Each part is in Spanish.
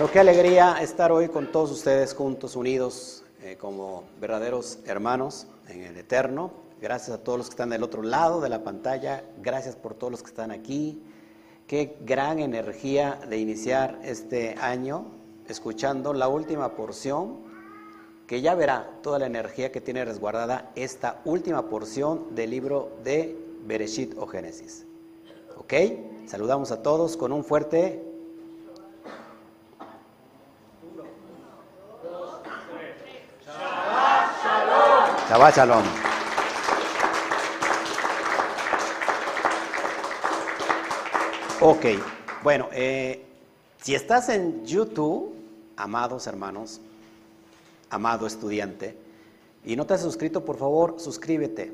Pero qué alegría estar hoy con todos ustedes juntos, unidos eh, como verdaderos hermanos en el Eterno. Gracias a todos los que están del otro lado de la pantalla. Gracias por todos los que están aquí. Qué gran energía de iniciar este año escuchando la última porción, que ya verá toda la energía que tiene resguardada esta última porción del libro de Bereshit o Génesis. ¿Ok? Saludamos a todos con un fuerte Shabbat Shalom. Ok, bueno, eh, si estás en YouTube, amados hermanos, amado estudiante, y no te has suscrito, por favor, suscríbete.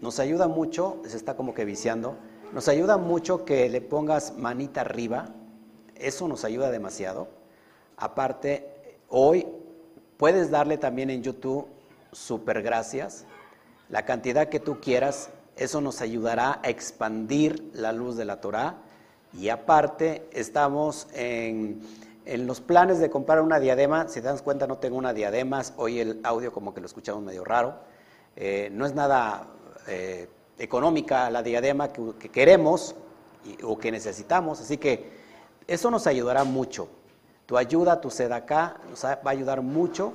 Nos ayuda mucho, se está como que viciando, nos ayuda mucho que le pongas manita arriba, eso nos ayuda demasiado. Aparte, hoy puedes darle también en YouTube super gracias, la cantidad que tú quieras, eso nos ayudará a expandir la luz de la Torah. Y aparte, estamos en, los planes de comprar una diadema. Si te das cuenta, no tengo una diadema. Hoy el audio como que lo escuchamos medio raro. Eh, no es nada eh, económica la diadema que, queremos o que necesitamos. Así que eso nos ayudará mucho. Tu ayuda, tu sedacá, nos va a ayudar mucho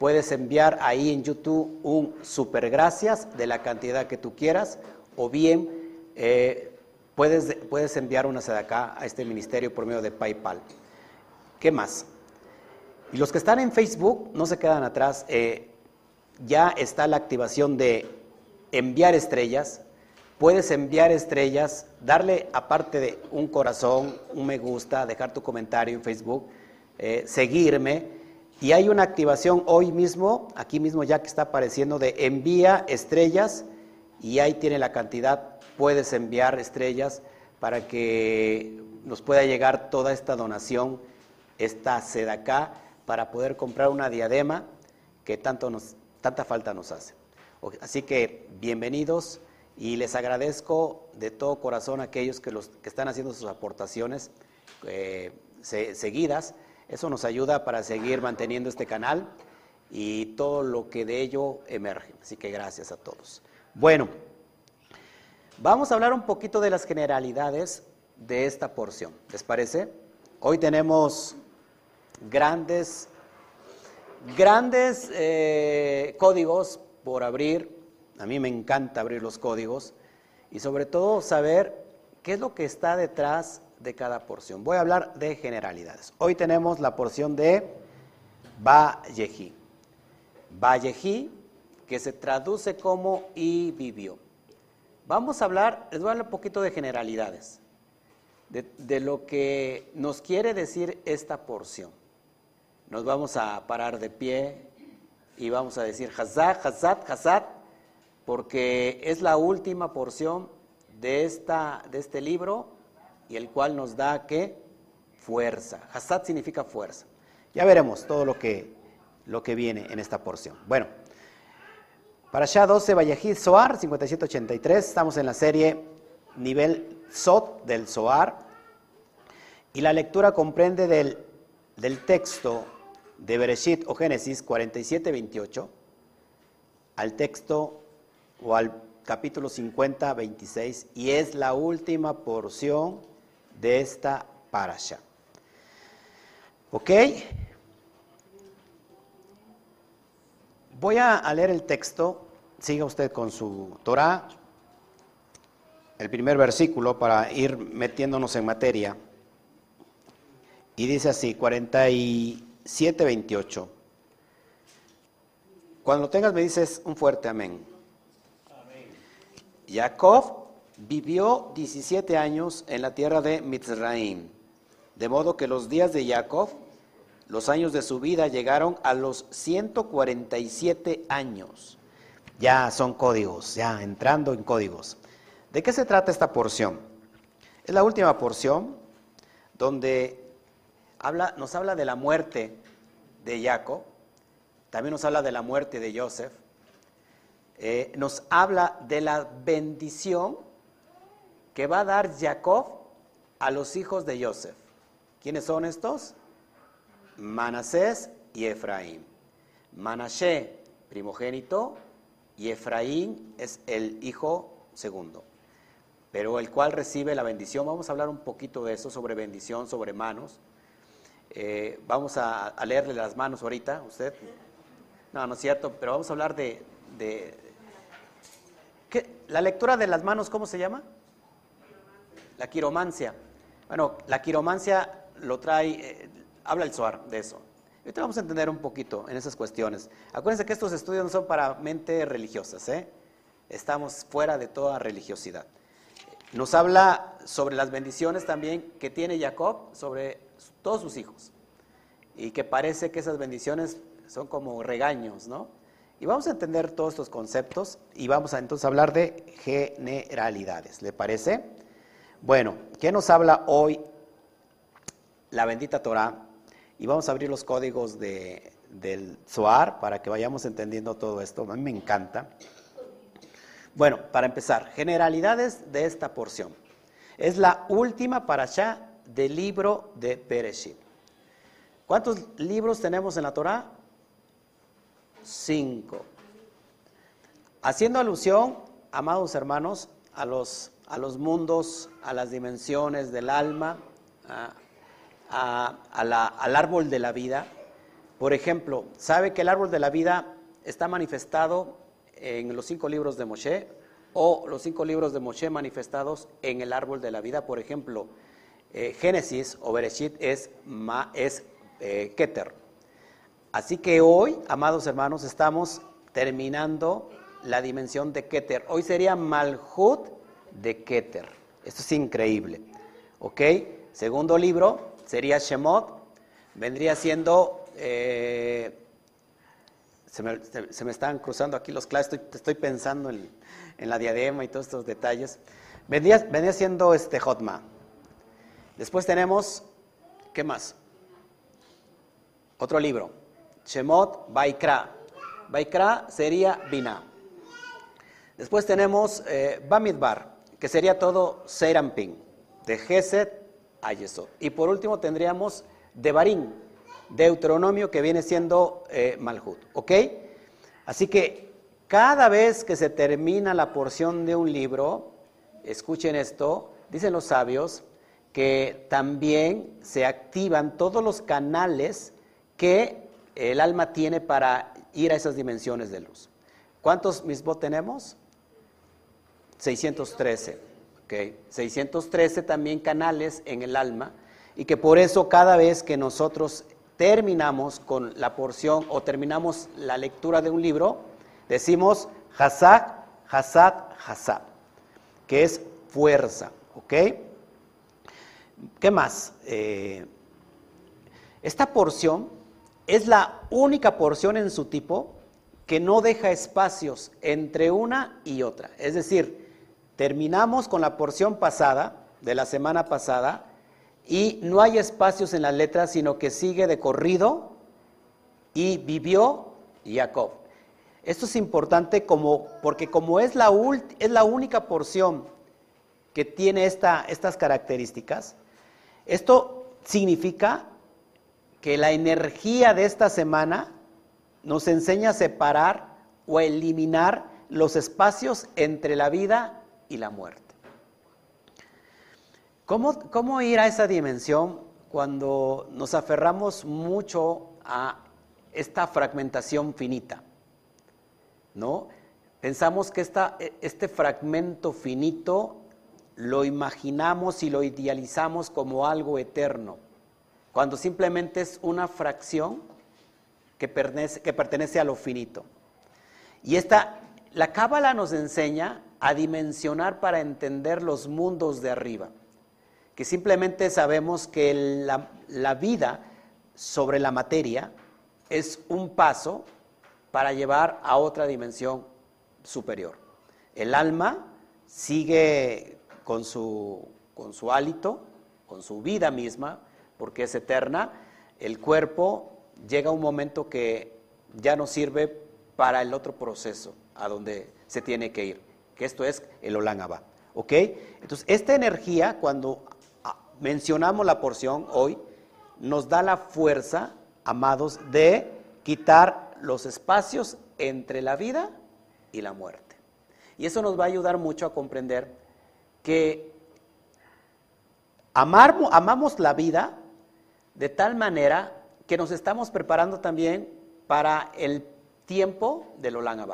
Puedes enviar ahí en YouTube un super gracias de la cantidad que tú quieras o bien eh, puedes, puedes enviar una acá a este ministerio por medio de PayPal. ¿Qué más? Y los que están en Facebook no se quedan atrás. Eh, ya está la activación de enviar estrellas. Puedes enviar estrellas, darle aparte de un corazón, un me gusta, dejar tu comentario en Facebook, eh, seguirme y hay una activación hoy mismo, aquí mismo ya que está apareciendo, de envía estrellas y ahí tiene la cantidad, puedes enviar estrellas para que nos pueda llegar toda esta donación, esta seda acá, para poder comprar una diadema que tanto nos, tanta falta nos hace. Así que bienvenidos y les agradezco de todo corazón a aquellos que, los, que están haciendo sus aportaciones eh, seguidas. Eso nos ayuda para seguir manteniendo este canal y todo lo que de ello emerge. Así que gracias a todos. Bueno, vamos a hablar un poquito de las generalidades de esta porción. ¿Les parece? Hoy tenemos grandes, grandes eh, códigos por abrir. A mí me encanta abrir los códigos y sobre todo saber qué es lo que está detrás de cada porción. Voy a hablar de generalidades. Hoy tenemos la porción de Vallejí. Vallejí, que se traduce como y vivió. Vamos a hablar, les voy a hablar un poquito de generalidades, de, lo que nos quiere decir esta porción. Nos vamos a parar de pie y vamos a decir Hazat, Hazat, Hazat, porque es la última porción de, esta, de este libro y el cual nos da qué? Fuerza. Hasad significa fuerza. Ya veremos todo lo que, lo que viene en esta porción. Bueno, para allá 12, Vallejid Soar, 5783. Estamos en la serie nivel Sot del Soar. Y la lectura comprende del, del texto de Bereshit o Génesis 47-28 al texto o al capítulo 50-26 y es la última porción de esta parasha. ¿Ok? Voy a leer el texto, siga usted con su Torah, el primer versículo para ir metiéndonos en materia. Y dice así, 47, 28. Cuando lo tengas me dices un fuerte amén. amén. Jacob vivió 17 años en la tierra de Mitzraim, de modo que los días de Jacob, los años de su vida llegaron a los 147 años. Ya son códigos, ya entrando en códigos. ¿De qué se trata esta porción? Es la última porción donde habla, nos habla de la muerte de Jacob, también nos habla de la muerte de Joseph, eh, nos habla de la bendición que va a dar Jacob a los hijos de Joseph. ¿Quiénes son estos? Manasés y Efraín. Manashe, primogénito, y Efraín es el hijo segundo, pero el cual recibe la bendición. Vamos a hablar un poquito de eso, sobre bendición, sobre manos. Eh, vamos a, leerle las manos ahorita, usted. No, no es cierto, pero vamos a hablar de... ¿qué? ¿La lectura de las manos cómo se llama? La quiromancia. Bueno, la quiromancia lo trae, eh, habla el Suar de eso. Ahorita vamos a entender un poquito en esas cuestiones. Acuérdense que estos estudios no son para mente religiosas, ¿eh? Estamos fuera de toda religiosidad. Nos habla sobre las bendiciones también que tiene Jacob sobre todos sus hijos. Y que parece que esas bendiciones son como regaños, ¿no? Y vamos a entender todos estos conceptos y vamos a entonces hablar de generalidades. ¿Le parece? Bueno, ¿qué nos habla hoy la bendita Torah? Y vamos a abrir los códigos de, del SOAR para que vayamos entendiendo todo esto. A mí me encanta. Bueno, para empezar, generalidades de esta porción. Es la última para allá del libro de Bereshit. ¿Cuántos libros tenemos en la Torah? Cinco. Haciendo alusión, amados hermanos, a los, a los mundos, a las dimensiones del alma, al árbol de la vida. Por ejemplo, ¿sabe que el árbol de la vida está manifestado en los cinco libros de Moshe o los cinco libros de Moshe manifestados en el árbol de la vida? Por ejemplo, eh, Génesis o Bereshit es, es eh, Keter. Así que hoy, amados hermanos, estamos terminando la dimensión de Keter. Hoy sería Malhut de Keter. Esto es increíble. ¿Ok? Segundo libro, sería Shemot, vendría siendo, eh, se, me, están cruzando aquí los claves, estoy, pensando en, la diadema y todos estos detalles, vendría, siendo este Hotma. Después tenemos, ¿qué más? Otro libro, Shemot Baikra. Baikra sería Bina. Después tenemos eh, Bamidbar, que sería todo Serampin, de Geset a Y por último tendríamos Devarim, Deuteronomio, que viene siendo eh, Malhut. ¿Ok? Así que cada vez que se termina la porción de un libro, escuchen esto, dicen los sabios, que también se activan todos los canales que el alma tiene para ir a esas dimensiones de luz. ¿Cuántos mismos tenemos? 613. 613 también canales en el alma y que por eso cada vez que nosotros terminamos con la porción o terminamos la lectura de un libro, decimos Hazak, Hazat, Hazat, que es fuerza, ¿ok? ¿Qué más? Eh, esta porción es la única porción en su tipo que no deja espacios entre una y otra. Es decir, Terminamos con la porción pasada, de la semana pasada, y no hay espacios en las letras, sino que sigue de corrido y vivió Jacob. Esto es importante como, porque como es la, es la única porción que tiene esta, estas características, esto significa que la energía de esta semana nos enseña a separar o a eliminar los espacios entre la vida y la muerte. ¿Cómo, ¿Cómo ir a esa dimensión cuando nos aferramos mucho a esta fragmentación finita? ¿No? Pensamos que esta, este fragmento finito lo imaginamos y lo idealizamos como algo eterno, cuando simplemente es una fracción que pertenece, que pertenece a lo finito. Y esta, la Cábala nos enseña a dimensionar para entender los mundos de arriba, que simplemente sabemos que la, vida sobre la materia es un paso para llevar a otra dimensión superior. El alma sigue con su, con su hálito, con su vida misma, porque es eterna. El cuerpo llega a un momento que ya no sirve para el otro proceso a donde se tiene que ir que esto es el Olangaba. ¿Ok? Entonces, esta energía, cuando ah, mencionamos la porción hoy, nos da la fuerza amados, de quitar los espacios entre la vida y la muerte. Y eso nos va a ayudar mucho a comprender que amar, amamos la vida de tal manera que nos estamos preparando también para el tiempo del Olán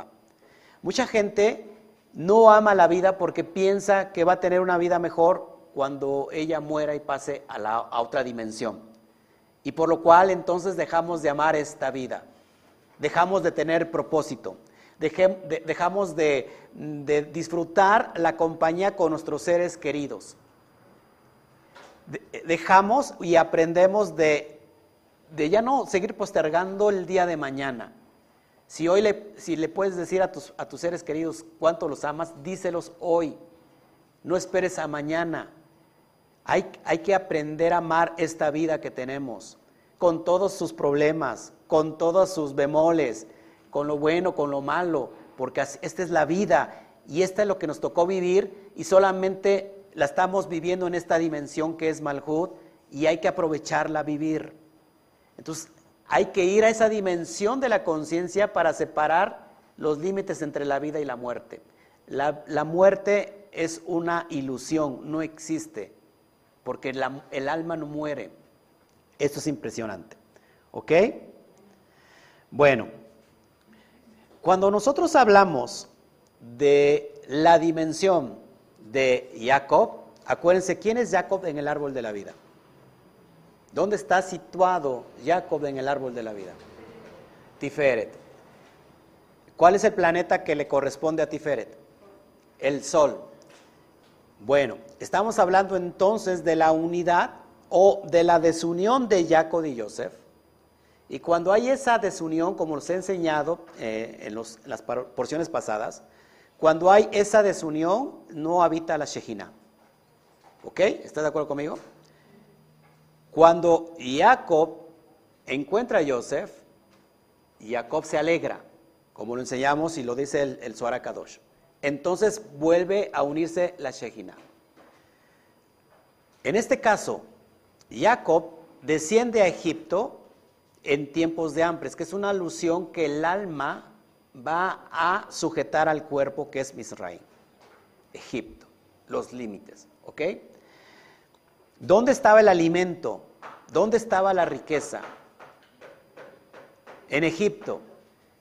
Mucha gente no ama la vida porque piensa que va a tener una vida mejor cuando ella muera y pase a, la, otra dimensión. Y por lo cual entonces dejamos de amar esta vida, dejamos de tener propósito, dejamos de, disfrutar la compañía con nuestros seres queridos. dejamos y aprendemos de de ya no seguir postergando el día de mañana. Si hoy le, si le puedes decir a tus, a tus seres queridos cuánto los amas, díselos hoy. No esperes a mañana. Hay, hay que aprender a amar esta vida que tenemos, con todos sus problemas, con todos sus bemoles, con lo bueno, con lo malo, porque esta es la vida y esta es lo que nos tocó vivir y solamente la estamos viviendo en esta dimensión que es Malhut y hay que aprovecharla a vivir. Entonces, hay que ir a esa dimensión de la conciencia para separar los límites entre la vida y la muerte. La, muerte es una ilusión, no existe, porque el alma no muere. Esto es impresionante. ¿Ok? Bueno, cuando nosotros hablamos de la dimensión de Jacob, acuérdense, ¿quién es Jacob en el árbol de la vida? ¿Dónde está situado Jacob en el árbol de la vida? Tiferet. ¿Cuál es el planeta que le corresponde a Tiferet? El Sol. Bueno, estamos hablando entonces de la unidad o de la desunión de Jacob y Joseph. Y cuando hay esa desunión, como os he enseñado eh, en, las porciones pasadas, cuando hay esa desunión, no habita la Shejina. ¿Ok? ¿Estás de acuerdo conmigo? Cuando Jacob encuentra a Joseph, Jacob se alegra, como lo enseñamos y lo dice el, el Kadosh. Entonces vuelve a unirse la Shejina. En este caso, Jacob desciende a Egipto en tiempos de hambre, que es una alusión que el alma va a sujetar al cuerpo que es Misraim, Egipto, los límites, ¿ok? ¿Dónde estaba el alimento? ¿Dónde estaba la riqueza? En Egipto.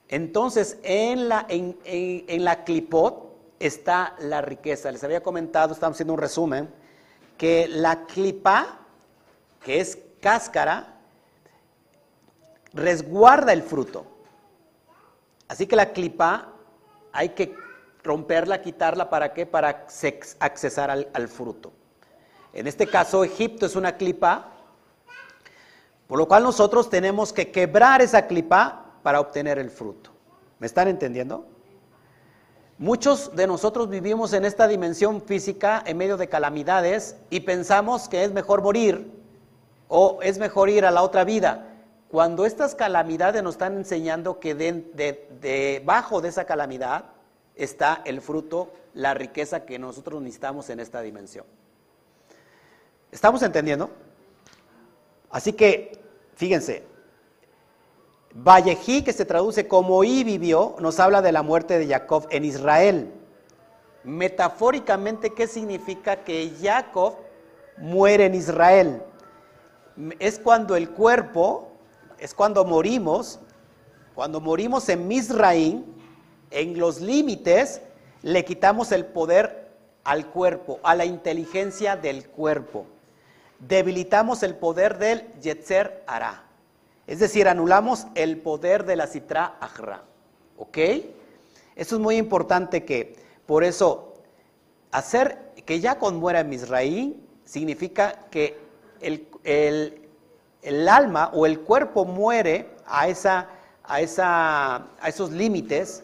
Entonces, en la, en, la clipot está la riqueza. Les había comentado, estamos haciendo un resumen, que la clipa, que es cáscara, resguarda el fruto. Así que la clipa hay que romperla, quitarla, ¿para qué? Para accesar al, al fruto. En este caso, Egipto es una clipa, por lo cual nosotros tenemos que quebrar esa clipa para obtener el fruto. ¿Me están entendiendo? Muchos de nosotros vivimos en esta dimensión física en medio de calamidades y pensamos que es mejor morir o es mejor ir a la otra vida. Cuando estas calamidades nos están enseñando que debajo de esa calamidad está el fruto, la riqueza que nosotros necesitamos en esta dimensión. ¿Estamos entendiendo? Así que, fíjense, Vallejí, que se traduce como y vivió, nos habla de la muerte de Jacob en Israel. Metafóricamente, ¿qué significa que Jacob muere en Israel? Es cuando el cuerpo, es cuando morimos, cuando morimos en Misraín, en los límites, le quitamos el poder al cuerpo, a la inteligencia del cuerpo debilitamos el poder del Yetzer Ara. Es decir, anulamos el poder de la Citra Ahra. ¿Ok? Eso es muy importante que, por eso, hacer que ya muera Misraí significa que el, el, alma o el cuerpo muere a, esa, a, esa, a esos límites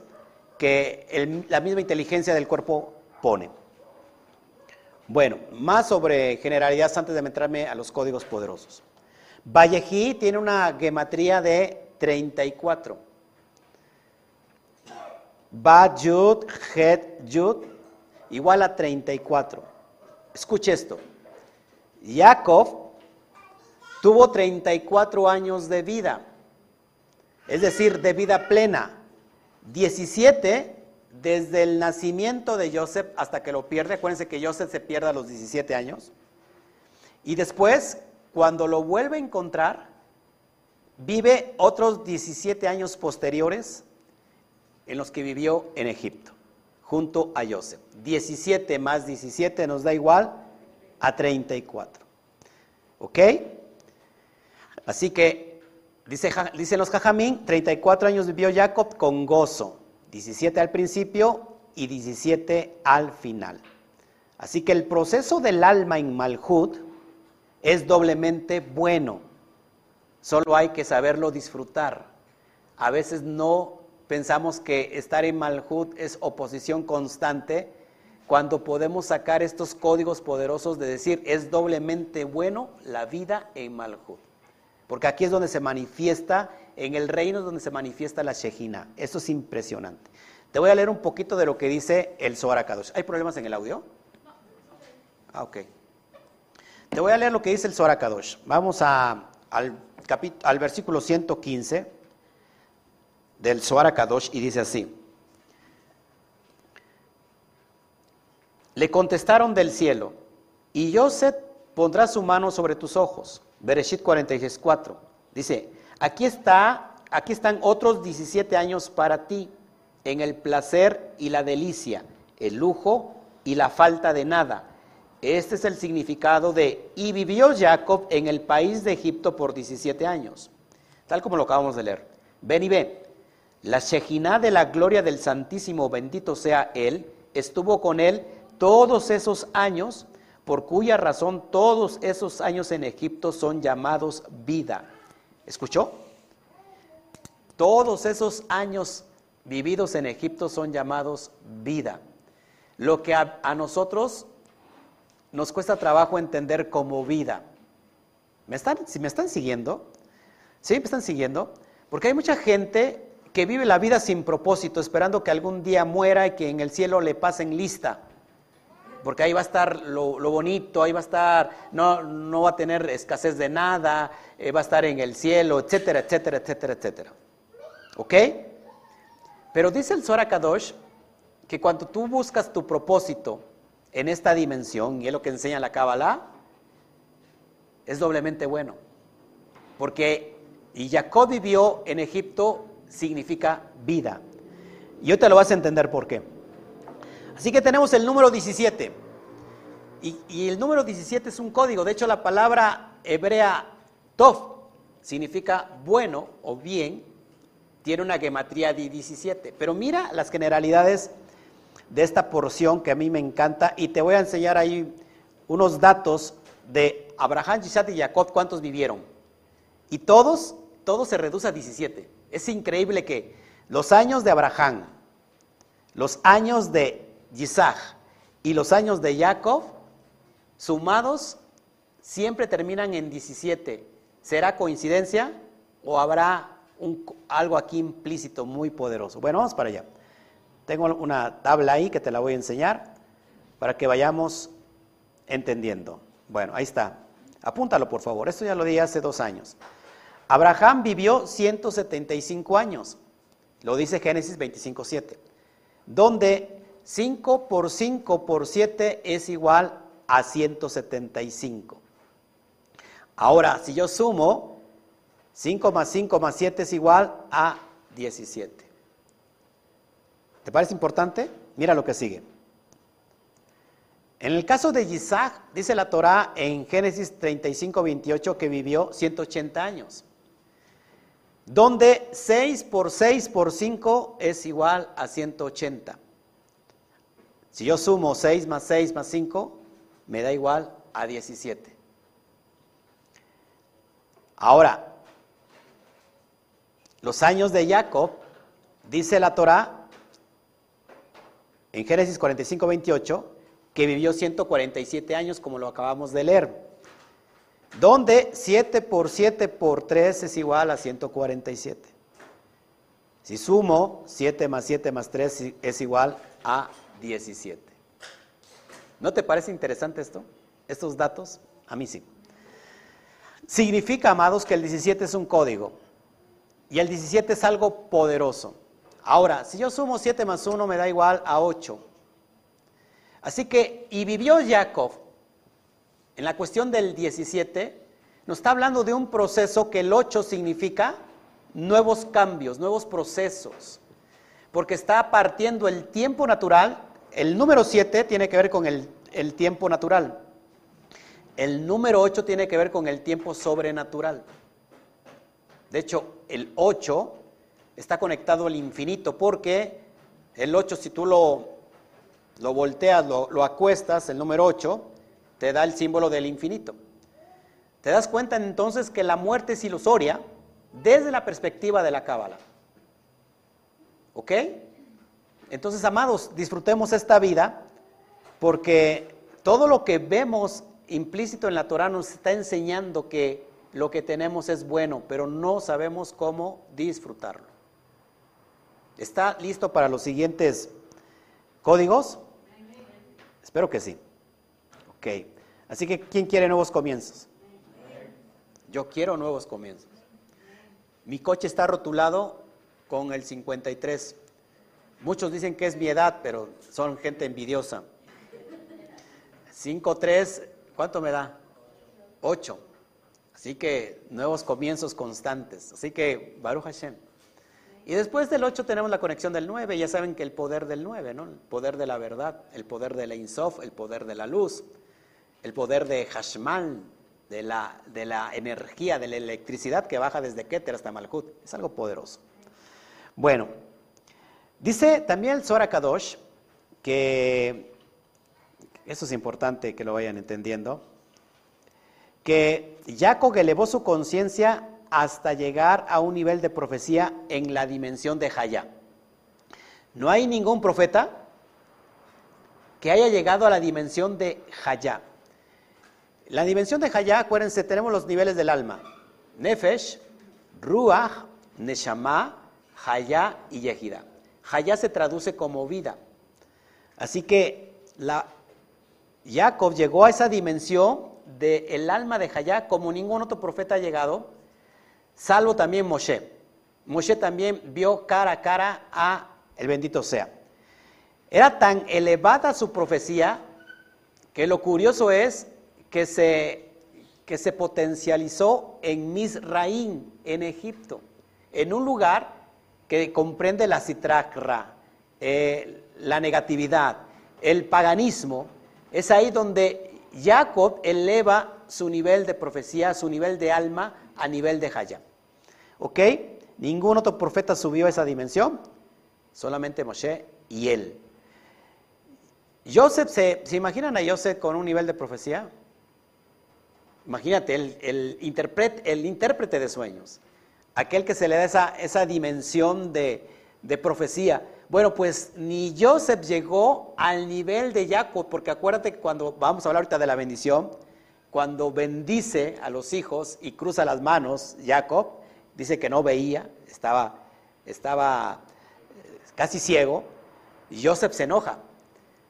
que la misma inteligencia del cuerpo pone. Bueno, más sobre generalidades antes de meterme a los códigos poderosos. Vallejí tiene una gematría de 34. Ba Yud Het Yud igual a 34. Escuche esto. Jacob tuvo 34 años de vida. es decir, de vida plena. 17 desde el nacimiento de Joseph hasta que lo pierde. Acuérdense que Joseph se pierde a los 17 años. Y después, cuando lo vuelve a encontrar, vive otros 17 años posteriores en los que vivió en Egipto, junto a Joseph. 17 más 17 nos da igual a 34. ¿Ok? Así que, dice, dicen los Jajamín, 34 años vivió Jacob con gozo, 17 al principio y 17 al final. Así que el proceso del alma en Malhut es doblemente bueno. Solo hay que saberlo disfrutar. A veces no pensamos que estar en Malhut es oposición constante cuando podemos sacar estos códigos poderosos de decir es doblemente bueno la vida en Malhut. Porque aquí es donde se manifiesta, en el reino donde se manifiesta la Shejina. Eso es impresionante. Te voy a leer un poquito de lo que dice el Zohar Kadosh. ¿Hay problemas en el audio? Ah, ok. Te voy a leer lo que dice el Zohar Kadosh. Vamos a, al, versículo 115 del Zohar Kadosh y dice así. Le contestaron del cielo, y Joseph pondrá su mano sobre tus ojos. Bereshit 46.4. Dice, aquí está, aquí están otros 17 años para ti, en el placer y la delicia, el lujo y la falta de nada este es el significado de, y vivió Jacob en el país de Egipto por 17 años, tal como lo acabamos de leer. Ven y ve, la Shejinah de la gloria del Santísimo, bendito sea Él, estuvo con él todos esos años, por cuya razón todos esos años en Egipto son llamados vida. ¿Escuchó? Todos esos años vividos en Egipto son llamados vida. Lo que a, nosotros nos cuesta trabajo entender como vida. ¿Me están, si me están siguiendo? ¿Sí? ¿Me están siguiendo? Porque hay mucha gente que vive la vida sin propósito, esperando que algún día muera y que en el cielo le pasen lista. Porque ahí va a estar lo, bonito, ahí va a estar, no, no va a tener escasez de nada, eh, va a estar en el cielo, etcétera, etcétera, etcétera, etcétera. ¿Ok? Pero dice el Zohar Kadosh que cuando tú buscas tu propósito, en esta dimensión, y es lo que enseña la Kabbalah, es doblemente bueno. Porque, y Jacob vivió en Egipto, significa vida. Y yo te lo vas a entender por qué. Así que tenemos el número 17. Y, el número 17 es un código. De hecho, la palabra hebrea tov significa bueno o bien. Tiene una gematría de 17. Pero mira las generalidades de esta porción que a mí me encanta y te voy a enseñar ahí unos datos de Abraham, Isaac y Jacob, cuántos vivieron. Y todos, todos se reduce a 17. Es increíble que los años de Abraham, los años de Isaac y los años de Jacob, sumados, siempre terminan en 17. ¿Será coincidencia o habrá un, algo aquí implícito muy poderoso? Bueno, vamos para allá. Tengo una tabla ahí que te la voy a enseñar para que vayamos entendiendo. Bueno, ahí está. Apúntalo, por favor. Esto ya lo di hace dos años. Abraham vivió 175 años. Lo dice Génesis 25.7. Donde 5 por 5 por 7 es igual a 175. Ahora, si yo sumo, 5 más 5 más 7 es igual a 17. ¿Te parece importante? Mira lo que sigue. En el caso de Isaac, dice la Torah en Génesis 35, 28 que vivió 180 años, donde 6 por 6 por 5 es igual a 180. Si yo sumo 6 más 6 más 5, me da igual a 17. Ahora, los años de Jacob, dice la Torah, en Génesis 45, 28, que vivió 147 años, como lo acabamos de leer, donde 7 por 7 por 3 es igual a 147. Si sumo 7 más 7 más 3 es igual a 17. ¿No te parece interesante esto? Estos datos? A mí sí. Significa, amados, que el 17 es un código. Y el 17 es algo poderoso. Ahora, si yo sumo 7 más 1 me da igual a 8. Así que, y vivió Jacob, en la cuestión del 17, nos está hablando de un proceso que el 8 significa nuevos cambios, nuevos procesos, porque está partiendo el tiempo natural, el número 7 tiene que ver con el, tiempo natural, el número 8 tiene que ver con el tiempo sobrenatural. De hecho, el 8 está conectado al infinito porque el 8 si tú lo, lo volteas, lo, lo acuestas, el número 8, te da el símbolo del infinito. Te das cuenta entonces que la muerte es ilusoria desde la perspectiva de la cábala. ¿Ok? Entonces, amados, disfrutemos esta vida porque todo lo que vemos implícito en la Torah nos está enseñando que lo que tenemos es bueno, pero no sabemos cómo disfrutarlo. ¿Está listo para los siguientes códigos? Espero que sí. Ok. Así que, ¿quién quiere nuevos comienzos? Yo quiero nuevos comienzos. Mi coche está rotulado con el 53. Muchos dicen que es mi edad, pero son gente envidiosa. 5-3, ¿cuánto me da? 8. Así que nuevos comienzos constantes. Así que Baruch Hashem. Y después del 8 tenemos la conexión del 9. Ya saben que el poder del 9, ¿no? El poder de la verdad, el poder de la Insof, el poder de la luz, el poder de Hashmal, de la, de la energía, de la electricidad que baja desde Keter hasta Malkut. Es algo poderoso. Bueno, dice también el Zohar Kadosh que, eso es importante que lo vayan entendiendo, que Jacob elevó su conciencia hasta llegar a un nivel de profecía en la dimensión de Hayá. No hay ningún profeta que haya llegado a la dimensión de Hayá. La dimensión de Hayá, acuérdense, tenemos los niveles del alma. Nefesh, Ruach, Neshama, Hayá y Yehida. Hayá se traduce como vida. Así que la, Jacob llegó a esa dimensión del alma de Hayá como ningún otro profeta ha llegado, salvo también Moshe. Moshe también vio cara a cara a el bendito sea. Era tan elevada su profecía que lo curioso es que se, que se potencializó en Misraín, en Egipto, en un lugar que comprende la citracra, eh, la negatividad, el paganismo. Es ahí donde Jacob eleva su nivel de profecía, su nivel de alma a nivel de Jaya. ¿Ok? Ningún otro profeta subió a esa dimensión, solamente Moshe y él. Joseph, ¿se, ¿se imaginan a Joseph con un nivel de profecía? Imagínate, el, el intérprete de sueños, aquel que se le da esa, esa dimensión de, de profecía. Bueno, pues ni Joseph llegó al nivel de Jacob, porque acuérdate que cuando vamos a hablar ahorita de la bendición, cuando bendice a los hijos y cruza las manos, Jacob dice que no veía, estaba, estaba eh, casi ciego, y Joseph se enoja.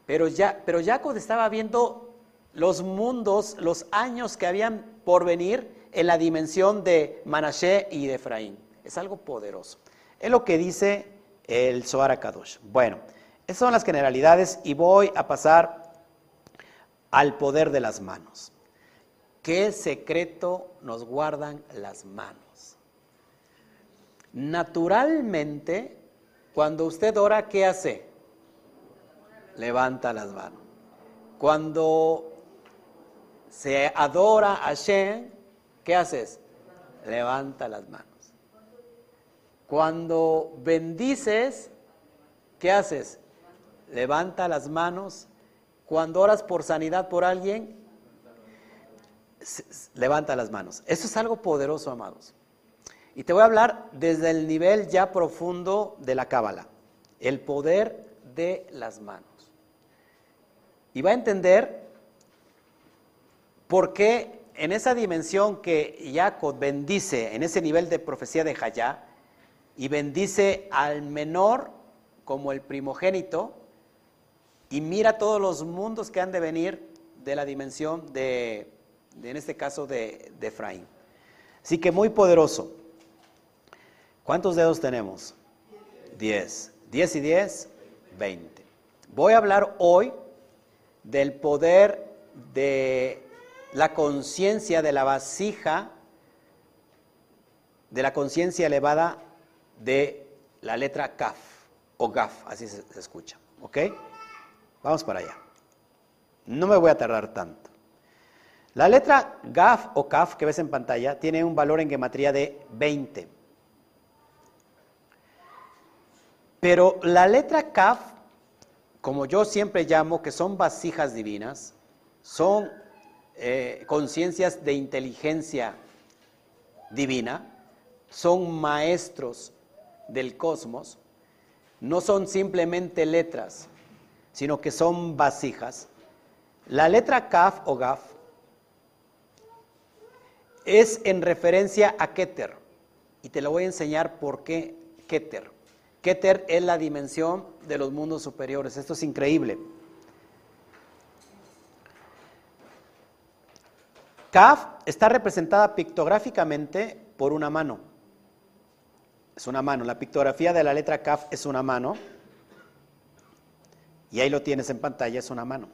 Pero, ya, pero Jacob estaba viendo los mundos, los años que habían por venir en la dimensión de Manashe y de Efraín. Es algo poderoso. Es lo que dice el Zohar Kadosh. Bueno, esas son las generalidades y voy a pasar al poder de las manos. ¿Qué secreto nos guardan las manos? Naturalmente, cuando usted ora, ¿qué hace? Levanta las manos. Cuando se adora a Hashem, ¿qué haces? Levanta las manos. Cuando bendices, ¿qué haces? Levanta las manos. Cuando oras por sanidad por alguien, levanta las manos. Eso es algo poderoso, amados. Y te voy a hablar desde el nivel ya profundo de la cábala, el poder de las manos. Y va a entender porque en esa dimensión que Jacob bendice, en ese nivel de profecía de Jayá, y bendice al menor como el primogénito, y mira todos los mundos que han de venir de la dimensión de, en este caso, de, de Efraín. Así que muy poderoso. ¿Cuántos dedos tenemos? 10. 10 y 10, 20. Voy a hablar hoy del poder de la conciencia de la vasija, de la conciencia elevada de la letra Kaf o Gaf, así se, escucha. ¿Ok? Vamos para allá. No me voy a tardar tanto. La letra GAF o CAF que ves en pantalla tiene un valor en gematría de 20. Pero la letra CAF, como yo siempre llamo, que son vasijas divinas, son eh, conciencias de inteligencia divina, son maestros del cosmos, no son simplemente letras, sino que son vasijas. La letra Kaf o Gaf es en referencia a Keter. Y te lo voy a enseñar por qué Keter. Keter es la dimensión de los mundos superiores. Esto es increíble. Kaf está representada pictográficamente por una mano. Es una mano. La pictografía de la letra Kaf es una mano. Y ahí lo tienes en pantalla, es una mano.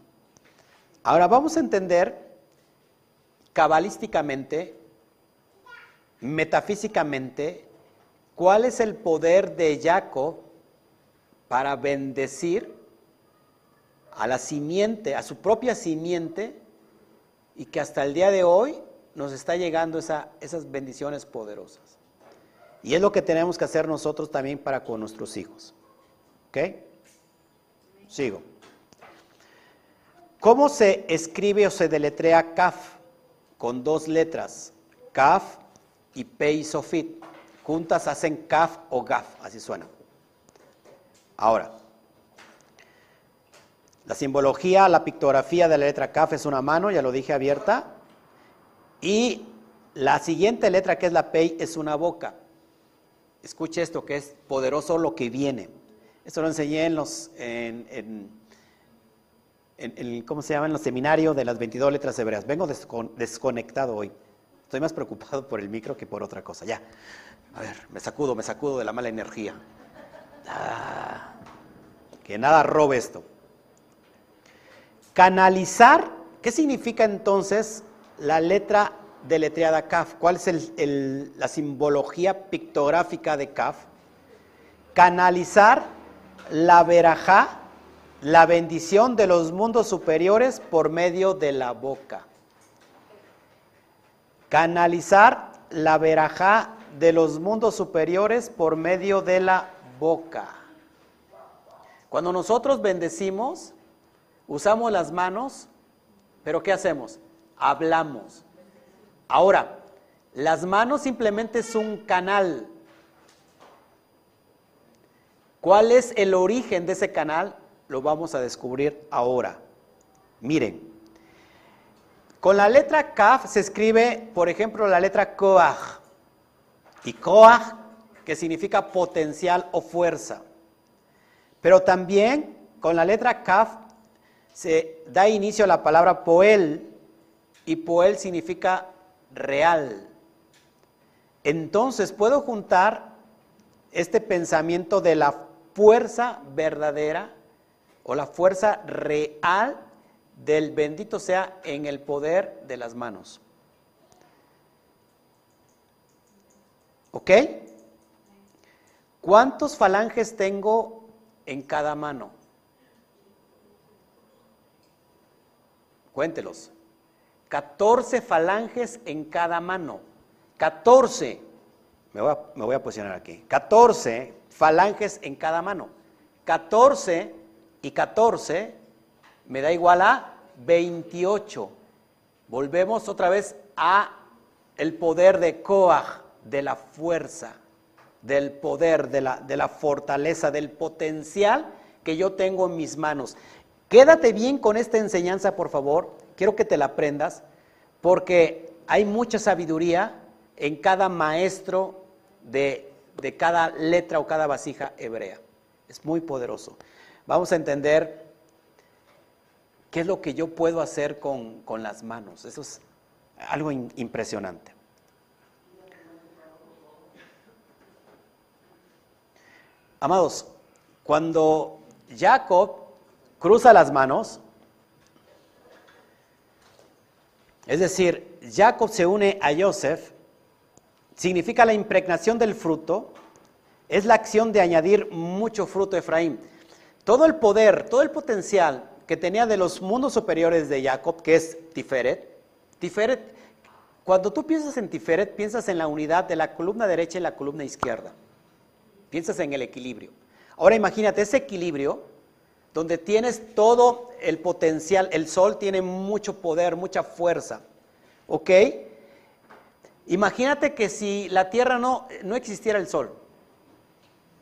Ahora vamos a entender cabalísticamente, metafísicamente, cuál es el poder de Jacob para bendecir a la simiente, a su propia simiente, y que hasta el día de hoy nos está llegando esas bendiciones poderosas. Y es lo que tenemos que hacer nosotros también para con nuestros hijos. ¿Ok? Sigo. ¿Cómo se escribe o se deletrea CAF? Con dos letras, CAF y P y Sofit. Juntas hacen CAF o GAF, así suena. Ahora, la simbología, la pictografía de la letra CAF es una mano, ya lo dije abierta. Y la siguiente letra, que es la P, es una boca. Escuche esto, que es poderoso lo que viene. Esto lo enseñé en los, en en, ¿cómo se llama? En los seminarios de las 22 letras hebreas. Vengo desconectado hoy. Estoy más preocupado por el micro que por otra cosa. Ya. A ver, me sacudo, me sacudo de la mala energía. Ah, que nada robe esto. Canalizar, ¿qué significa entonces la letra deletreada CAF? ¿Cuál es la simbología pictográfica de CAF? Canalizar la verajá la bendición de los mundos superiores por medio de la boca. Canalizar la verajá de los mundos superiores por medio de la boca. Cuando nosotros bendecimos, usamos las manos, pero ¿qué hacemos? Hablamos. Ahora, las manos simplemente es un canal. ¿Cuál es el origen de ese canal? lo vamos a descubrir ahora. Miren, con la letra Kaf se escribe, por ejemplo, la letra Koach. Y Koach, que significa potencial o fuerza. Pero también con la letra Kaf se da inicio a la palabra Poel. Y Poel significa real. Entonces puedo juntar este pensamiento de la fuerza verdadera o la fuerza real del bendito sea en el poder de las manos. ¿Ok? ¿Cuántos falanges tengo en cada mano? Cuéntelos. 14 falanges en cada mano. 14. Me voy, a, me voy a posicionar aquí. 14 falanges en cada mano. 14 y 14 me da igual a 28. Volvemos otra vez a el poder de Koach, de la fuerza, del poder, de la, de la fortaleza, del potencial que yo tengo en mis manos. Quédate bien con esta enseñanza, por favor. Quiero que te la aprendas, porque hay mucha sabiduría en cada maestro de, de cada letra o cada vasija hebrea. Es muy poderoso vamos a entender qué es lo que yo puedo hacer con, las manos. Eso es algo impresionante. Amados, cuando Jacob cruza las manos, es decir, Jacob se une a Joseph, significa la impregnación del fruto, es la acción de añadir mucho fruto a Efraín. Todo el poder, todo el potencial que tenía de los mundos superiores de Jacob, que es Tiferet, Tiferet, cuando tú piensas en Tiferet, piensas en la unidad de la columna derecha y la columna izquierda. Piensas en el equilibrio. Ahora imagínate ese equilibrio donde tienes todo el potencial, el sol tiene mucho poder, mucha fuerza. ¿Ok? Imagínate que si la Tierra no, no existiera el sol,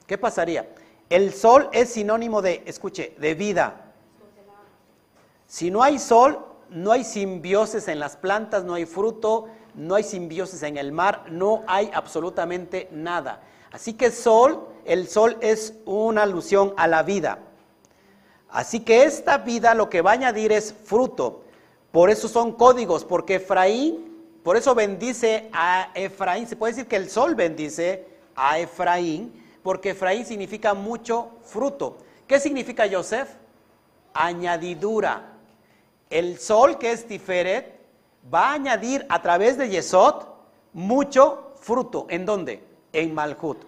¿qué pasaría? El sol es sinónimo de, escuche, de vida. Si no hay sol, no hay simbiosis en las plantas, no hay fruto, no hay simbiosis en el mar, no hay absolutamente nada. Así que sol, el sol es una alusión a la vida. Así que esta vida lo que va a añadir es fruto. Por eso son códigos, porque Efraín, por eso bendice a Efraín. Se puede decir que el sol bendice a Efraín, porque Efraín significa mucho fruto. ¿Qué significa Joseph? Añadidura. El sol, que es Tiferet, va a añadir a través de Yesod mucho fruto. ¿En dónde? En Malhut.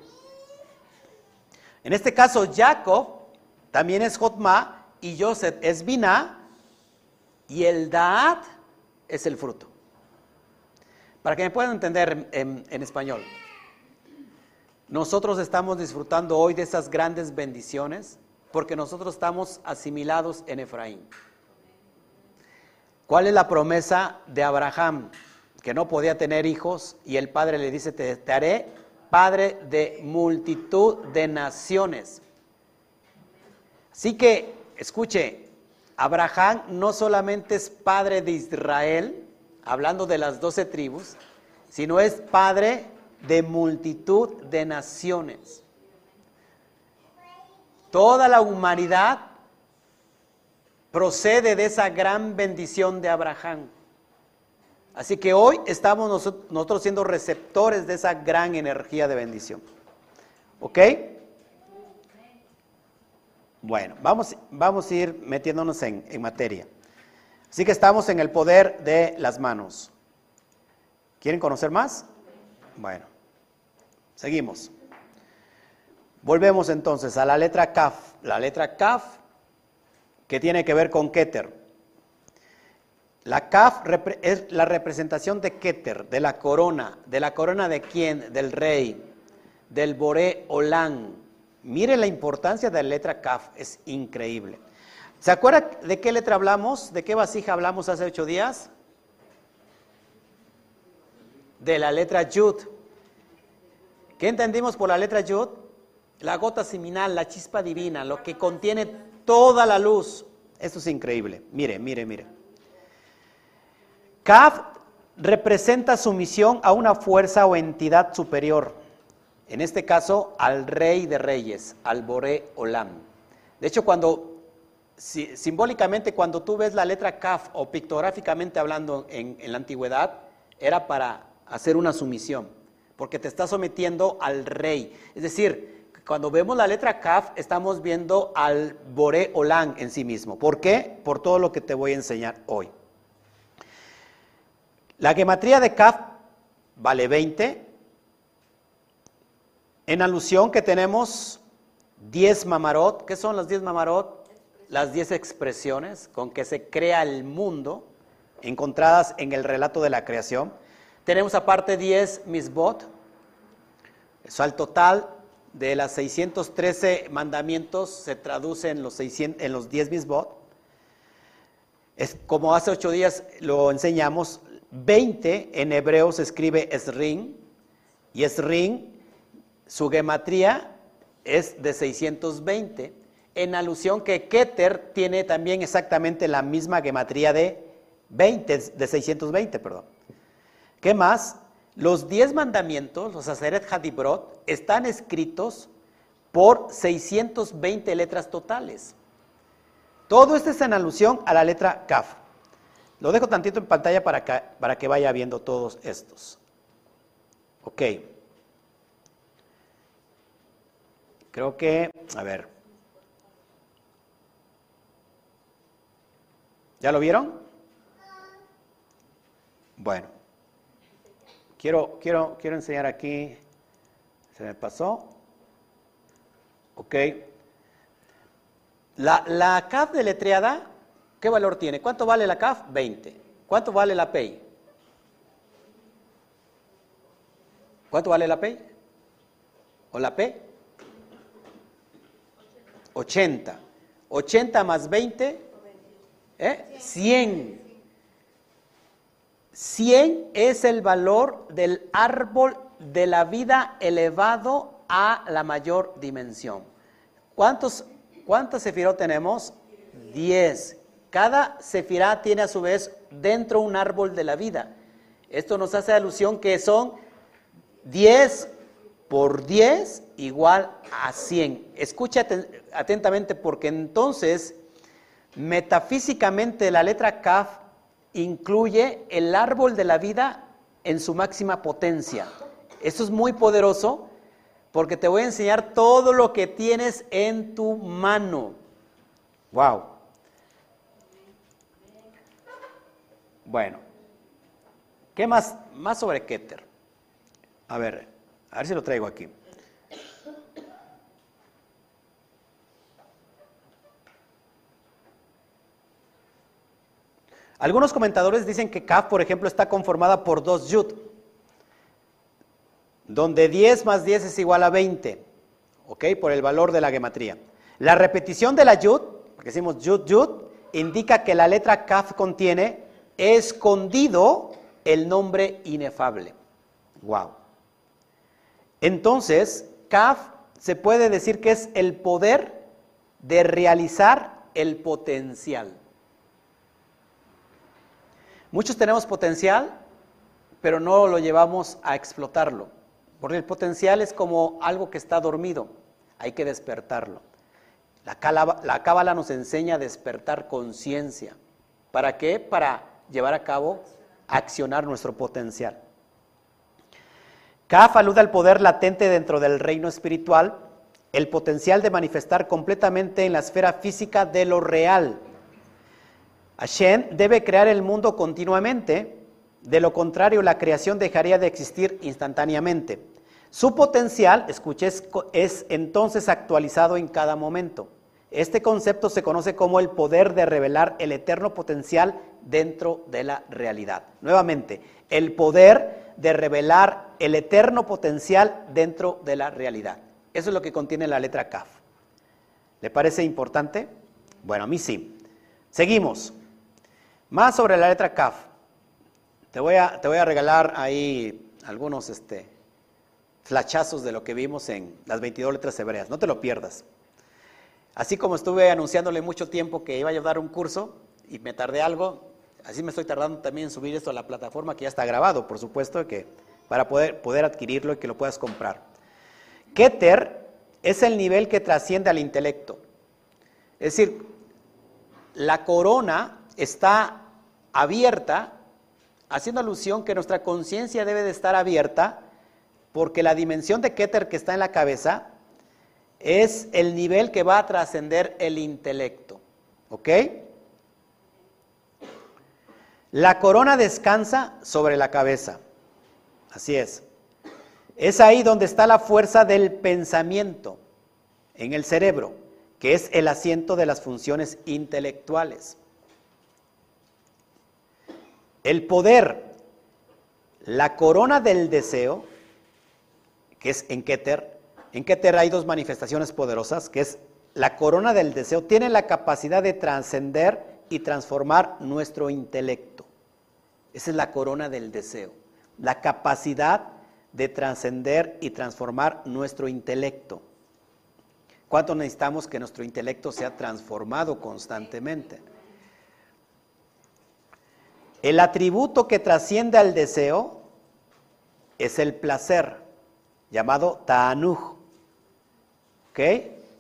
En este caso, Jacob también es Jotma y Joseph es Binah y el Daat es el fruto. Para que me puedan entender en, en español. Nosotros estamos disfrutando hoy de esas grandes bendiciones porque nosotros estamos asimilados en Efraín. ¿Cuál es la promesa de Abraham? Que no podía tener hijos y el padre le dice, te, haré padre de multitud de naciones. Así que, escuche, Abraham no solamente es padre de Israel, hablando de las doce tribus, sino es padre de multitud de naciones. Toda la humanidad procede de esa gran bendición de Abraham. Así que hoy estamos nosotros siendo receptores de esa gran energía de bendición. ¿Ok? Bueno, vamos, vamos a ir metiéndonos en, materia. Así que estamos en el poder de las manos. ¿Quieren conocer más? Bueno, seguimos. Volvemos entonces a la letra Kaf. La letra Kaf que tiene que ver con Keter. La Kaf es la representación de Keter, de la corona. ¿De la corona de quién? Del rey, del Boré Olán. Mire la importancia de la letra Kaf, es increíble. ¿Se acuerda de qué letra hablamos? ¿De qué vasija hablamos hace ocho días? De la letra Yud. ¿Qué entendimos por la letra Yud? La gota seminal, la chispa divina, lo que contiene toda la luz. Esto es increíble. Mire, mire, mire. Kaf representa sumisión a una fuerza o entidad superior. En este caso, al rey de reyes, al Boré Olam. De hecho, cuando simbólicamente cuando tú ves la letra Kaf o pictográficamente hablando en, la antigüedad, era para hacer una sumisión, porque te está sometiendo al rey. Es decir, cuando vemos la letra Kaf, estamos viendo al Boré Olán en sí mismo. ¿Por qué? Por todo lo que te voy a enseñar hoy. La gematría de Kaf vale 20. En alusión que tenemos 10 mamarot. ¿Qué son las 10 mamarot? Las 10 expresiones con que se crea el mundo, encontradas en el relato de la creación. Tenemos aparte 10 misbot. Eso al total de las 613 mandamientos se traduce en los, 600, en los 10 misbot. Es, como hace ocho días lo enseñamos, 20 en hebreo se escribe esrin, y esrin, su gematría es de 620, en alusión que Keter tiene también exactamente la misma gematría de 20, de 620, perdón. ¿Qué más? Los diez mandamientos, los Aseret Hadibrot, están escritos por 620 letras totales. Todo esto es en alusión a la letra Kaf. Lo dejo tantito en pantalla para que, para que vaya viendo todos estos. Ok. Ok, Creo que, a ver. ¿Ya lo vieron? Bueno. Quiero, quiero, quiero enseñar aquí. Se me pasó. Ok. La, la CAF deletreada, ¿qué valor tiene? ¿Cuánto vale la CAF? 20. ¿Cuánto vale la PEI? ¿Cuánto vale la PEI? ¿O la P? 80. 80 más 20, ¿eh? 100. 100 es el valor del árbol de la vida elevado a la mayor dimensión. ¿Cuántos, ¿Cuántos sefirot tenemos? 10. Cada sefirá tiene a su vez dentro un árbol de la vida. Esto nos hace alusión que son 10 por 10 igual a 100. Escucha atentamente porque entonces metafísicamente la letra Kaf incluye el árbol de la vida en su máxima potencia. Esto es muy poderoso porque te voy a enseñar todo lo que tienes en tu mano. Wow. Bueno, ¿qué más, más sobre Keter? A ver, a ver si lo traigo aquí. Algunos comentadores dicen que Kaf, por ejemplo, está conformada por dos yud, donde 10 más 10 es igual a 20, ¿ok? Por el valor de la gematría. La repetición de la yud, porque decimos yud, yud, indica que la letra Kaf contiene escondido el nombre inefable. Wow. Entonces, Kaf se puede decir que es el poder de realizar el potencial. Muchos tenemos potencial, pero no lo llevamos a explotarlo, porque el potencial es como algo que está dormido, hay que despertarlo. La cábala nos enseña a despertar conciencia. ¿Para qué? Para llevar a cabo, accionar nuestro potencial. Kaf alude al poder latente dentro del reino espiritual, el potencial de manifestar completamente en la esfera física de lo real. Hashem debe crear el mundo continuamente, de lo contrario la creación dejaría de existir instantáneamente. Su potencial, escuches, es entonces actualizado en cada momento. Este concepto se conoce como el poder de revelar el eterno potencial dentro de la realidad. Nuevamente, el poder de revelar el eterno potencial dentro de la realidad. Eso es lo que contiene la letra Kaf. ¿Le parece importante? Bueno, a mí sí. Seguimos. Más sobre la letra Kaf. Te voy a, te voy a regalar ahí algunos este, flachazos de lo que vimos en las 22 letras hebreas. No te lo pierdas. Así como estuve anunciándole mucho tiempo que iba a dar un curso y me tardé algo, así me estoy tardando también en subir esto a la plataforma que ya está grabado, por supuesto, que para poder, poder adquirirlo y que lo puedas comprar. Keter es el nivel que trasciende al intelecto. Es decir, la corona está abierta, haciendo alusión que nuestra conciencia debe de estar abierta, porque la dimensión de Keter que está en la cabeza es el nivel que va a trascender el intelecto. ¿Ok? La corona descansa sobre la cabeza. Así es. Es ahí donde está la fuerza del pensamiento, en el cerebro, que es el asiento de las funciones intelectuales. El poder, la corona del deseo, que es en Keter, en Keter hay dos manifestaciones poderosas, que es la corona del deseo, tiene la capacidad de trascender y transformar nuestro intelecto. Esa es la corona del deseo, la capacidad de trascender y transformar nuestro intelecto. ¿Cuánto necesitamos que nuestro intelecto sea transformado constantemente? El atributo que trasciende al deseo es el placer, llamado ta'anuj. ¿Ok?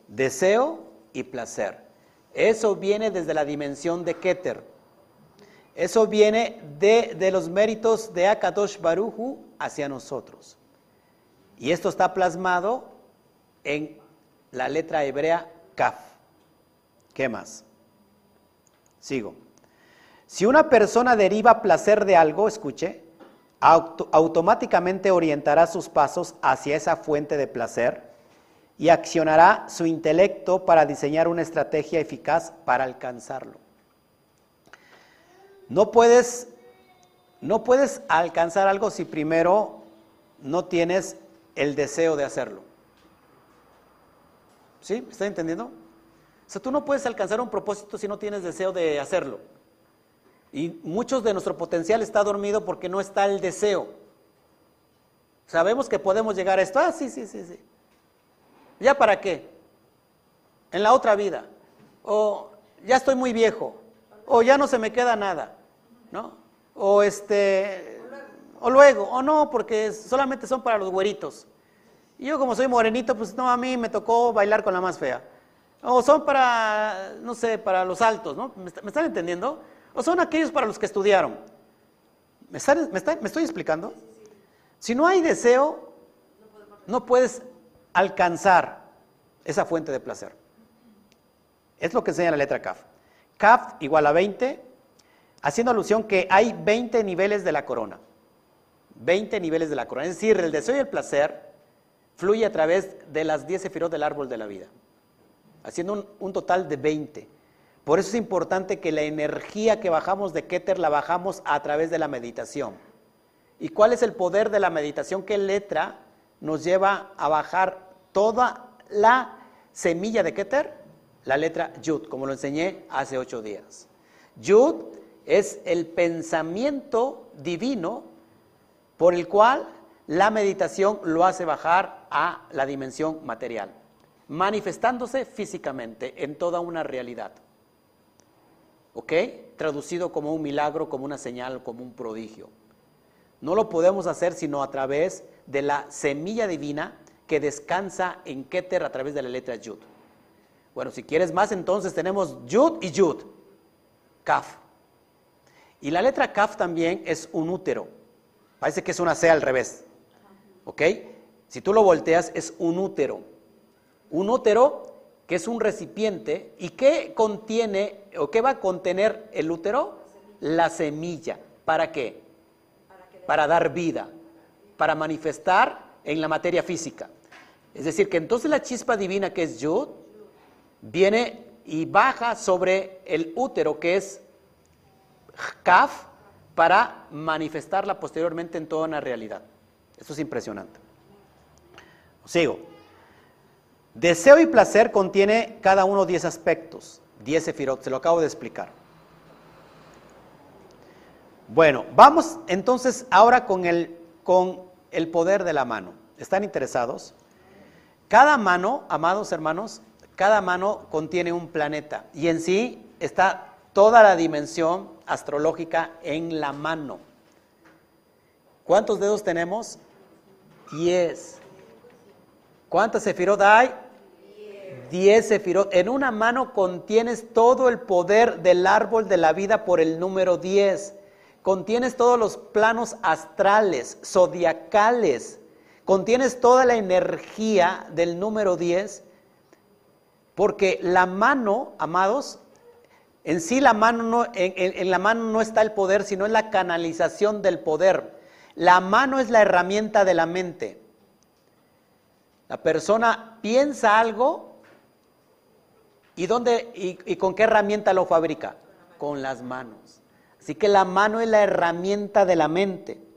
Deseo y placer. Eso viene desde la dimensión de Keter. Eso viene de, los méritos de Akadosh Baruju hacia nosotros. Y esto está plasmado en la letra hebrea Kaf. ¿Qué más? Sigo. Si una persona deriva placer de algo, escuche, automáticamente orientará sus pasos hacia esa fuente de placer y accionará su intelecto para diseñar una estrategia eficaz para alcanzarlo. No puedes, no puedes alcanzar algo si primero no tienes el deseo de hacerlo. ¿Sí? ¿Me está entendiendo? O sea, tú no puedes alcanzar un propósito si no tienes deseo de hacerlo. Y muchos de nuestro potencial está dormido porque no está el deseo. Sabemos que podemos llegar a esto. Ah, sí, sí, sí, sí. ¿Ya para qué? En la otra vida. O ya estoy muy viejo. O ya no se me queda nada. ¿No? O este. O luego. O no, porque solamente son para los güeritos. Y yo como soy morenito, pues no, a mí me tocó bailar con la más fea. O son para, no sé, para los altos, ¿no? ¿Me, están entendiendo? O son aquellos para los que estudiaron. ¿Me, me, estoy explicando? Si no hay deseo, no puedes alcanzar esa fuente de placer. Es lo que enseña la letra CAF. CAF igual a 20, haciendo alusión que hay 20 niveles de la corona. 20 niveles de la corona. Es decir, el deseo y el placer fluye a través de las 10 sefirot del árbol de la vida, haciendo un, un, total de 20. Por eso es importante que la energía que bajamos de Keter la bajamos a través de la meditación. ¿Y cuál es el poder de la meditación? ¿Qué letra nos lleva a bajar toda la semilla de Keter, la letra Yud, como lo enseñé hace ocho días. Yud es el pensamiento divino por el cual la meditación lo hace bajar a la dimensión material, manifestándose físicamente en toda una realidad. ¿Ok? Traducido como un milagro, como una señal, como un prodigio. No lo podemos hacer sino a través de la semilla divina que descansa en Keter a través de la letra Yud. Bueno, si quieres más, entonces tenemos Yud y Yud, Kaf. Y la letra Kaf también es un útero. Parece que es una C al revés. ¿Ok? Si tú lo volteas, es un útero. Un útero que es un recipiente y que contiene o qué va a contener el útero? La semilla. ¿Para qué? Para dar vida, para manifestar en la materia física. Es decir, que entonces la chispa divina que es Yud viene y baja sobre el útero que es Kaf para manifestarla posteriormente en toda una realidad. Esto es impresionante. Sigo. Deseo y placer contiene cada uno 10 aspectos, 10 sefirot, se lo acabo de explicar. Bueno, vamos entonces ahora con el, con el poder de la mano. ¿Están interesados? Cada mano, amados hermanos, cada mano contiene un planeta y en sí está toda la dimensión astrológica en la mano. ¿Cuántos dedos tenemos? Diez. ¿Cuántas sefirot hay? Diez sefirot. En una mano contienes todo el poder del árbol de la vida por el número diez. Contienes todos los planos astrales, zodiacales, contienes toda la energía del número 10, porque la mano, amados, en sí la mano no, en, la mano no está el poder, sino en la canalización del poder. La mano es la herramienta de la mente. La persona piensa algo y, dónde, y con qué herramienta lo fabrica? Con las manos. Así que la mano es la herramienta de la mente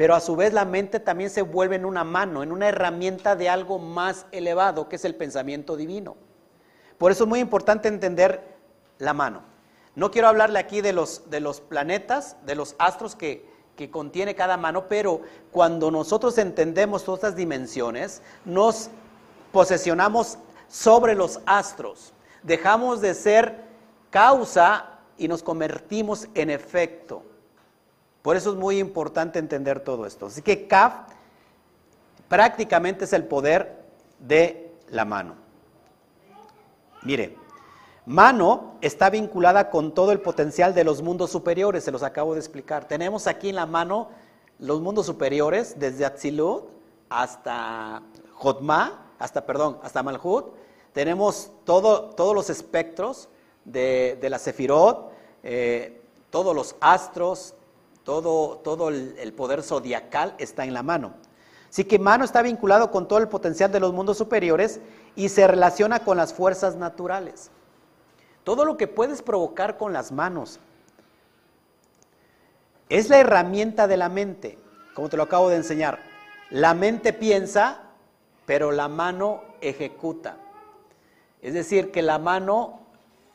pero a su vez la mente también se vuelve en una mano, en una herramienta de algo más elevado, que es el pensamiento divino. Por eso es muy importante entender la mano. No quiero hablarle aquí de los, de los planetas, de los astros que, que contiene cada mano, pero cuando nosotros entendemos todas estas dimensiones, nos posesionamos sobre los astros. Dejamos de ser causa y nos convertimos en efecto. Por eso es muy importante entender todo esto. Así que Kaf prácticamente es el poder de la mano. Mire, mano está vinculada con todo el potencial de los mundos superiores, se los acabo de explicar. Tenemos aquí en la mano los mundos superiores, desde Atzilut hasta Jotma, hasta, perdón, hasta Malhut, tenemos todo, todos los espectros de, la Sefirot, eh, todos los astros, todo, todo el, el, poder zodiacal está en la mano. Así que mano está vinculado con todo el potencial de los mundos superiores y se relaciona con las fuerzas naturales. Todo lo que puedes provocar con las manos es la herramienta de la mente, como te lo acabo de enseñar. La mente piensa, pero la mano ejecuta. Es decir, que la mano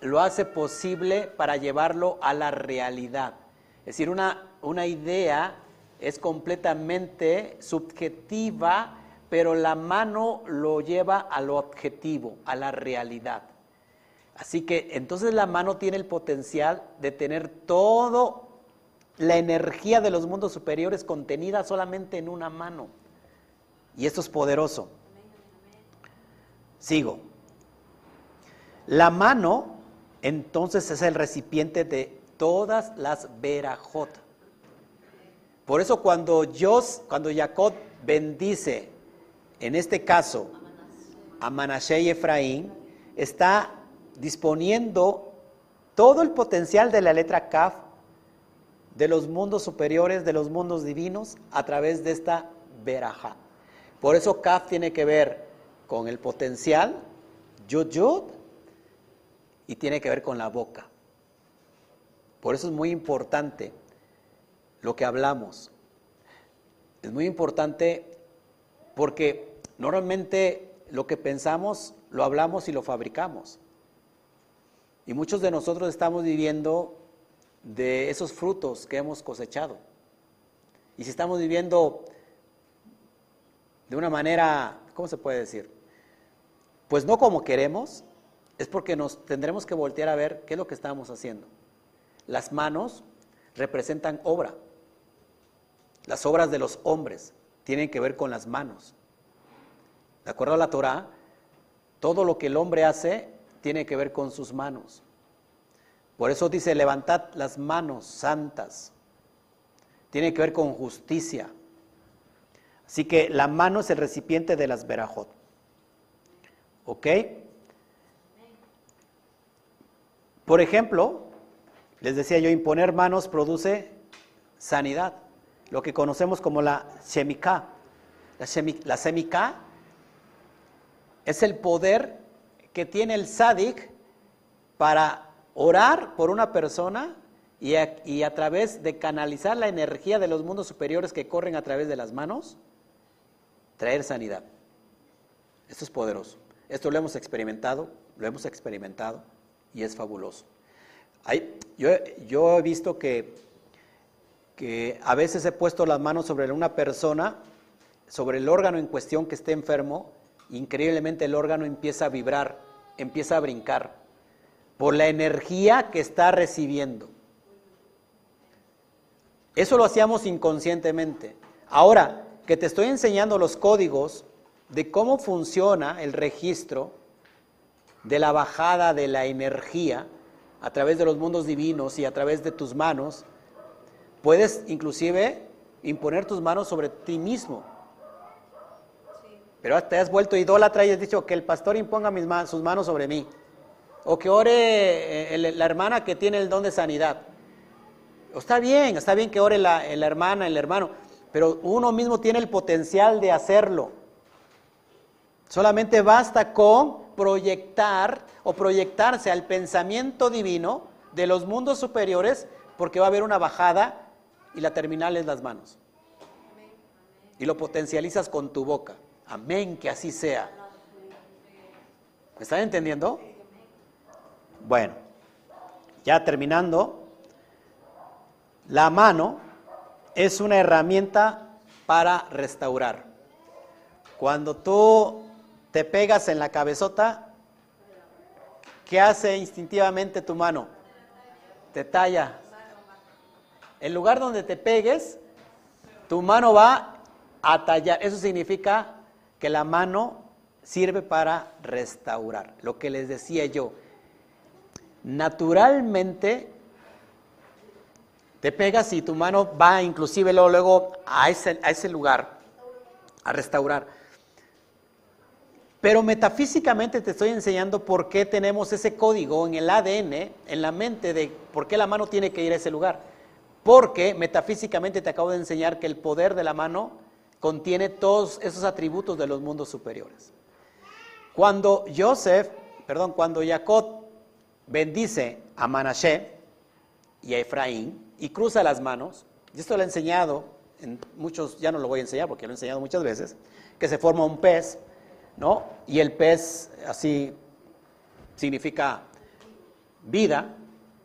lo hace posible para llevarlo a la realidad. Es decir, una, una idea es completamente subjetiva, pero la mano lo lleva a lo objetivo, a la realidad. Así que entonces la mano tiene el potencial de tener todo la energía de los mundos superiores contenida solamente en una mano. Y esto es poderoso. Sigo. La mano entonces es el recipiente de todas las verajot. Por eso cuando Dios, cuando Jacob bendice, en este caso, a Manashe y Efraín, está disponiendo todo el potencial de la letra Kaf de los mundos superiores, de los mundos divinos, a través de esta veraja. Por eso Kaf tiene que ver con el potencial, Yud Yud, y tiene que ver con la boca. Por eso es muy importante lo que hablamos. Es muy importante porque normalmente lo que pensamos lo hablamos y lo fabricamos. Y muchos de nosotros estamos viviendo de esos frutos que hemos cosechado. Y si estamos viviendo de una manera, ¿cómo se puede decir? Pues no como queremos, es porque nos tendremos que voltear a ver qué es lo que estamos haciendo. Las manos representan obra. Las obras de los hombres tienen que ver con las manos. De acuerdo a la Torah, todo lo que el hombre hace tiene que ver con sus manos. Por eso dice, levantad las manos santas. Tiene que ver con justicia. Así que la mano es el recipiente de las verajot. ¿Ok? Por ejemplo, les decía yo, imponer manos produce sanidad, lo que conocemos como la semika. La, semika es el poder que tiene el sadik para orar por una persona y a, través de canalizar la energía de los mundos superiores que corren a través de las manos, traer sanidad. Esto es poderoso. Esto lo hemos experimentado, lo hemos experimentado y es fabuloso. yo, yo, he visto que, que a veces he puesto las manos sobre una persona, sobre el órgano en cuestión que esté enfermo, increíblemente el órgano empieza a vibrar, empieza a brincar por la energía que está recibiendo. Eso lo hacíamos inconscientemente. Ahora que te estoy enseñando los códigos de cómo funciona el registro de la bajada de la energía a través de los mundos divinos y a través de tus manos, puedes inclusive imponer tus manos sobre ti mismo. Pero te has vuelto idólatra y has dicho que el pastor imponga mis sus manos sobre mí o que ore eh, la hermana que tiene el don de sanidad. Está bien, está bien que ore la hermana, el hermano, pero uno mismo tiene el potencial de hacerlo. Solamente basta con proyectar o proyectarse al pensamiento divino de los mundos superiores porque va a haber una bajada y la terminal es las manos. Y lo potencializas con tu boca. Amén, que así sea. ¿Me están entendiendo? Bueno, ya terminando, la mano es una herramienta para restaurar. Cuando tú te pegas en la cabezota, ¿qué hace instintivamente tu mano? Te talla. El lugar donde te pegues, tu mano va a tallar. Eso significa que la mano sirve para restaurar. Lo que les decía yo, naturalmente te pegas y tu mano va inclusive luego, a, ese, a ese lugar a restaurar. Pero metafísicamente te estoy enseñando por qué tenemos ese código en el ADN, en la mente de por qué la mano tiene que ir a ese lugar. Porque metafísicamente te acabo de enseñar que el poder de la mano contiene todos esos atributos de los mundos superiores. Cuando Joseph, perdón, cuando Jacob bendice a Manashe y a Efraín y cruza las manos, y esto lo he enseñado en muchos, ya no lo voy a enseñar porque lo he enseñado muchas veces, que se forma un pez, ¿no? Y el pez así significa vida.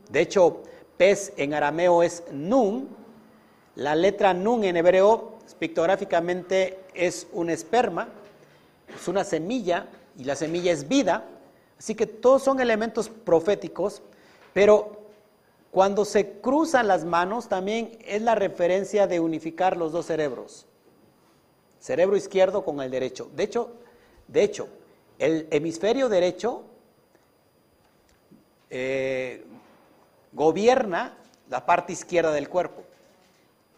De hecho, pez en arameo es nun. La letra nun en hebreo, pictográficamente, es un esperma, es una semilla, y la semilla es vida. Así que todos son elementos proféticos, pero cuando se cruzan las manos también es la referencia de unificar los dos cerebros. Cerebro izquierdo con el derecho. De hecho, de hecho el hemisferio derecho eh, gobierna la parte izquierda del cuerpo.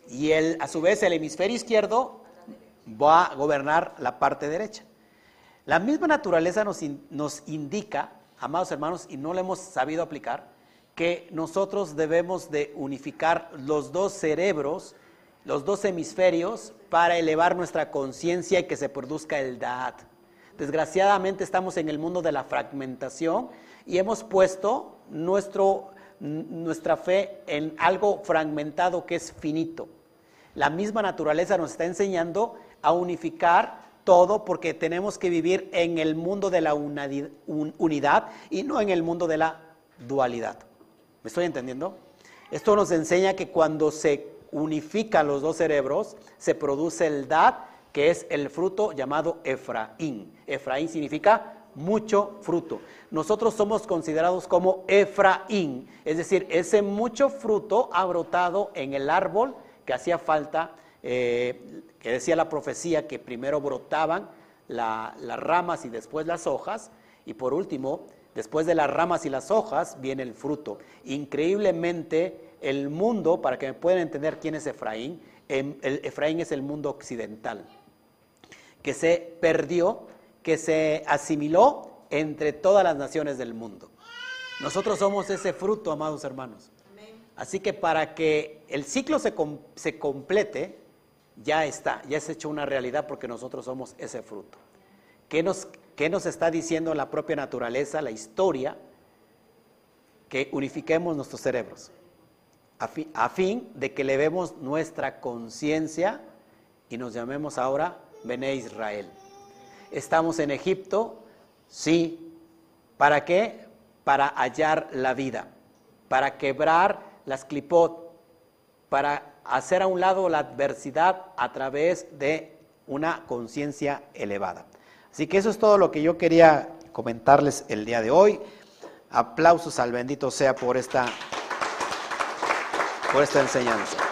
Y el, a su vez el hemisferio izquierdo va a gobernar la parte derecha. La misma naturaleza nos, nos indica, amados hermanos, y no lo hemos sabido aplicar, que nosotros debemos de unificar los dos cerebros, los dos hemisferios, para elevar nuestra conciencia y que se produzca el Da'at. Desgraciadamente estamos en el mundo de la fragmentación y hemos puesto nuestro, nuestra fe en algo fragmentado que es finito. La misma naturaleza nos está enseñando a unificar todo porque tenemos que vivir en el mundo de la unidad y no en el mundo de la dualidad. ¿Me estoy entendiendo? Esto nos enseña que cuando se unifican los dos cerebros, se produce el Dad, que es el fruto llamado Efraín. Efraín significa mucho fruto. Nosotros somos considerados como Efraín, es decir, ese mucho fruto ha brotado en el árbol que hacía falta, eh, que decía la profecía que primero brotaban las ramas y después las hojas, y por último Después de las ramas y las hojas viene el fruto. Increíblemente, el mundo, para que me puedan entender quién es Efraín, em, Efraín es el mundo occidental, que se perdió, que se asimiló entre todas las naciones del mundo. Nosotros somos ese fruto, amados hermanos. Así que para que el ciclo se, complete, ya está, ya es hecho una realidad porque nosotros somos ese fruto. ¿Qué nos, ¿Qué nos está diciendo la propia naturaleza, la historia? Que unifiquemos nuestros cerebros a fin, de que levemos nuestra conciencia y nos llamemos ahora Bene Israel. Estamos en Egipto, sí. ¿Para qué? Para hallar la vida, para quebrar las clipot, para hacer a un lado la adversidad a través de una conciencia elevada. Así que eso es todo lo que yo quería comentarles el día de hoy. Aplausos al bendito sea por esta, por esta enseñanza.